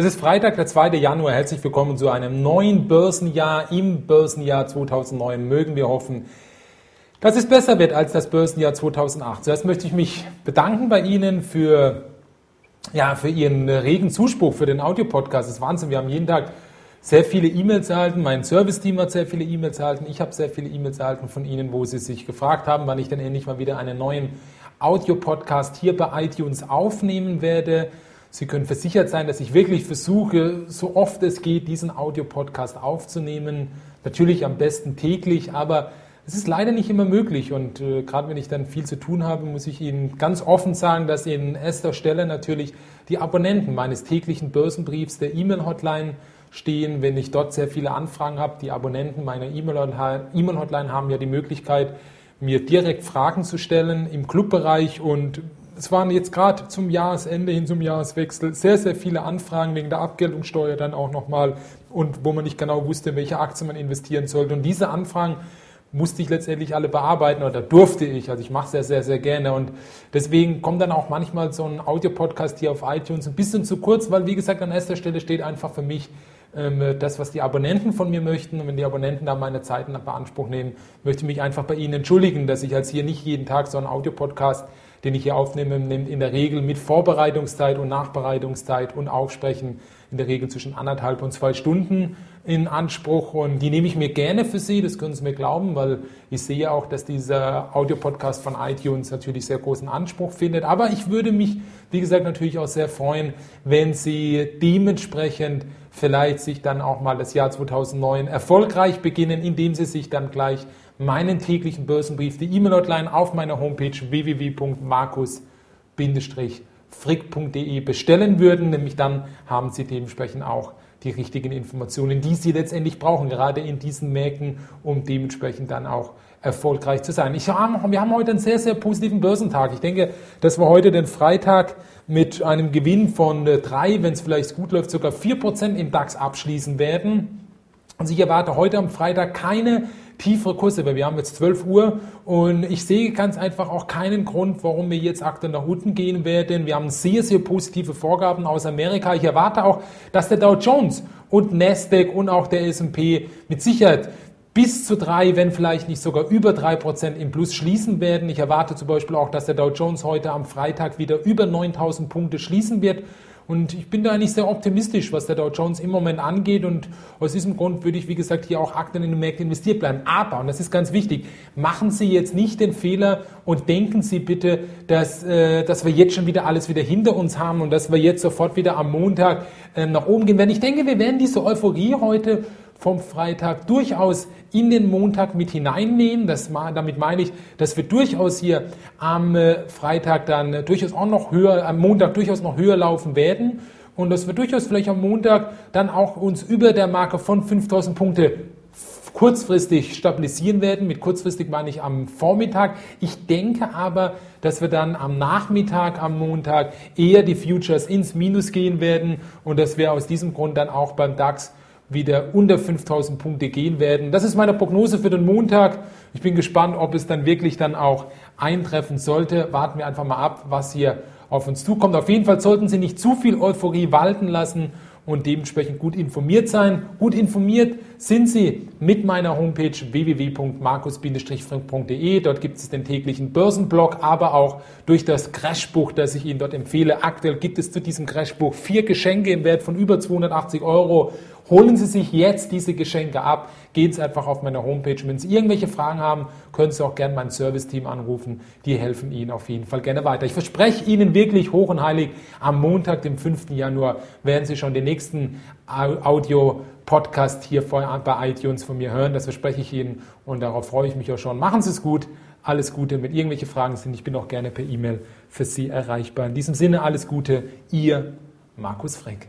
Es ist Freitag, der 2. Januar. Herzlich willkommen zu einem neuen Börsenjahr. Im Börsenjahr 2009 mögen wir hoffen, dass es besser wird als das Börsenjahr 2008. Zuerst möchte ich mich bedanken bei Ihnen für, ja, für Ihren regen Zuspruch für den Audiopodcast. Das ist Wahnsinn. Wir haben jeden Tag sehr viele E-Mails erhalten. Mein Serviceteam hat sehr viele E-Mails erhalten. Ich habe sehr viele E-Mails erhalten von Ihnen, wo Sie sich gefragt haben, wann ich denn endlich mal wieder einen neuen Audiopodcast hier bei iTunes aufnehmen werde. Sie können versichert sein, dass ich wirklich versuche, so oft es geht, diesen Audiopodcast aufzunehmen. Natürlich am besten täglich, aber es ist leider nicht immer möglich. Und äh, gerade wenn ich dann viel zu tun habe, muss ich Ihnen ganz offen sagen, dass in erster Stelle natürlich die Abonnenten meines täglichen Börsenbriefs der E-Mail-Hotline stehen. Wenn ich dort sehr viele Anfragen habe, die Abonnenten meiner E-Mail-Hotline haben ja die Möglichkeit, mir direkt Fragen zu stellen im Clubbereich und es waren jetzt gerade zum Jahresende hin zum Jahreswechsel sehr, sehr viele Anfragen wegen der Abgeltungssteuer dann auch nochmal und wo man nicht genau wusste, in welche Aktie man investieren sollte. Und diese Anfragen musste ich letztendlich alle bearbeiten oder durfte ich. Also ich mache es sehr, sehr, sehr gerne. Und deswegen kommt dann auch manchmal so ein Audiopodcast hier auf iTunes ein bisschen zu kurz, weil wie gesagt, an erster Stelle steht einfach für mich das, was die Abonnenten von mir möchten. Und wenn die Abonnenten da meine Zeiten in Anspruch nehmen, möchte ich mich einfach bei Ihnen entschuldigen, dass ich als hier nicht jeden Tag so einen Audiopodcast den ich hier aufnehme, in der Regel mit Vorbereitungszeit und Nachbereitungszeit und Aufsprechen in der Regel zwischen anderthalb und zwei Stunden in Anspruch und die nehme ich mir gerne für Sie, das können Sie mir glauben, weil ich sehe auch, dass dieser Audiopodcast von iTunes natürlich sehr großen Anspruch findet. Aber ich würde mich, wie gesagt, natürlich auch sehr freuen, wenn Sie dementsprechend vielleicht sich dann auch mal das Jahr 2009 erfolgreich beginnen, indem Sie sich dann gleich meinen täglichen Börsenbrief, die E-Mail-Hotline auf meiner Homepage www.markus-frick.de bestellen würden. Nämlich dann haben Sie dementsprechend auch die richtigen Informationen, die Sie letztendlich brauchen, gerade in diesen Märkten, um dementsprechend dann auch erfolgreich zu sein. Ich, wir haben heute einen sehr, sehr positiven Börsentag. Ich denke, dass wir heute den Freitag mit einem Gewinn von drei, wenn es vielleicht gut läuft, sogar vier Prozent im DAX abschließen werden. Also ich erwarte heute am Freitag keine tiefere Kurse, weil wir haben jetzt 12 Uhr und ich sehe ganz einfach auch keinen Grund, warum wir jetzt aktuell nach unten gehen werden. Wir haben sehr, sehr positive Vorgaben aus Amerika. Ich erwarte auch, dass der Dow Jones und Nasdaq und auch der S&P mit Sicherheit bis zu drei, wenn vielleicht nicht sogar über drei Prozent im Plus schließen werden. Ich erwarte zum Beispiel auch, dass der Dow Jones heute am Freitag wieder über 9000 Punkte schließen wird. Und ich bin da eigentlich sehr optimistisch, was der Dow Jones im Moment angeht. Und aus diesem Grund würde ich, wie gesagt, hier auch Aktien in den Märkten investiert bleiben. Aber, und das ist ganz wichtig, machen Sie jetzt nicht den Fehler und denken Sie bitte, dass, äh, dass wir jetzt schon wieder alles wieder hinter uns haben und dass wir jetzt sofort wieder am Montag äh, nach oben gehen werden. Ich denke, wir werden diese Euphorie heute vom Freitag durchaus in den Montag mit hineinnehmen. Das, damit meine ich, dass wir durchaus hier am äh, Freitag dann durchaus auch noch höher, am Montag durchaus noch höher laufen werden und dass wir durchaus vielleicht am Montag dann auch uns über der Marke von 5000 Punkte kurzfristig stabilisieren werden. Mit kurzfristig meine ich am Vormittag. Ich denke aber, dass wir dann am Nachmittag, am Montag eher die Futures ins Minus gehen werden und dass wir aus diesem Grund dann auch beim DAX wieder unter 5000 Punkte gehen werden. Das ist meine Prognose für den Montag. Ich bin gespannt, ob es dann wirklich dann auch eintreffen sollte. Warten wir einfach mal ab, was hier auf uns zukommt. Auf jeden Fall sollten Sie nicht zu viel Euphorie walten lassen und dementsprechend gut informiert sein. Gut informiert sind Sie mit meiner Homepage www.markus-frank.de. Dort gibt es den täglichen Börsenblog, aber auch durch das Crashbuch, das ich Ihnen dort empfehle. Aktuell gibt es zu diesem Crashbuch vier Geschenke im Wert von über 280 Euro. Holen Sie sich jetzt diese Geschenke ab. Gehen Sie einfach auf meine Homepage. Wenn Sie irgendwelche Fragen haben, können Sie auch gerne mein Serviceteam anrufen. Die helfen Ihnen auf jeden Fall gerne weiter. Ich verspreche Ihnen wirklich hoch und heilig, am Montag, dem 5. Januar, werden Sie schon den nächsten Audio-Podcast hier bei iTunes von mir hören. Das verspreche ich Ihnen und darauf freue ich mich auch schon. Machen Sie es gut. Alles Gute. Wenn irgendwelche Fragen sind, ich bin auch gerne per E-Mail für Sie erreichbar. In diesem Sinne alles Gute. Ihr Markus Frenk.